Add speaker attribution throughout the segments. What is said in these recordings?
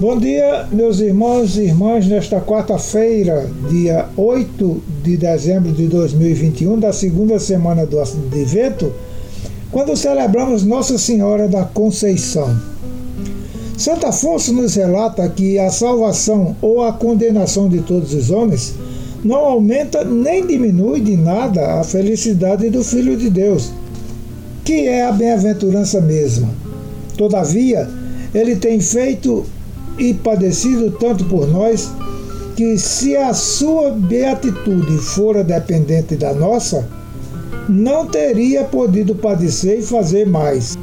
Speaker 1: Bom dia, meus irmãos e irmãs, nesta quarta-feira, dia 8 de dezembro de 2021, da segunda semana do Advento, quando celebramos Nossa Senhora da Conceição. Santo Afonso nos relata que a salvação ou a condenação de todos os homens não aumenta nem diminui de nada a felicidade do Filho de Deus, que é a bem-aventurança mesma. Todavia, ele tem feito e padecido tanto por nós, que se a sua beatitude fora dependente da nossa, não teria podido padecer e fazer mais.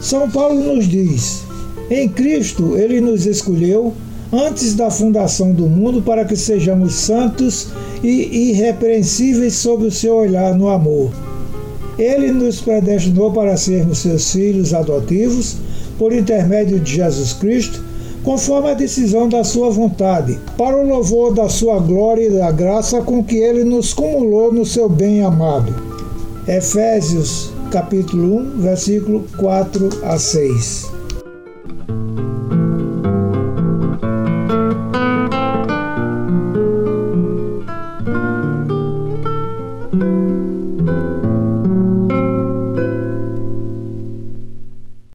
Speaker 1: São Paulo nos diz: em Cristo ele nos escolheu antes da fundação do mundo para que sejamos santos e irrepreensíveis sob o seu olhar no amor. Ele nos predestinou para sermos seus filhos adotivos por intermédio de Jesus Cristo conforme a decisão da sua vontade, para o louvor da sua glória e da graça com que ele nos cumulou no seu bem amado. Efésios capítulo 1, versículo 4 a 6.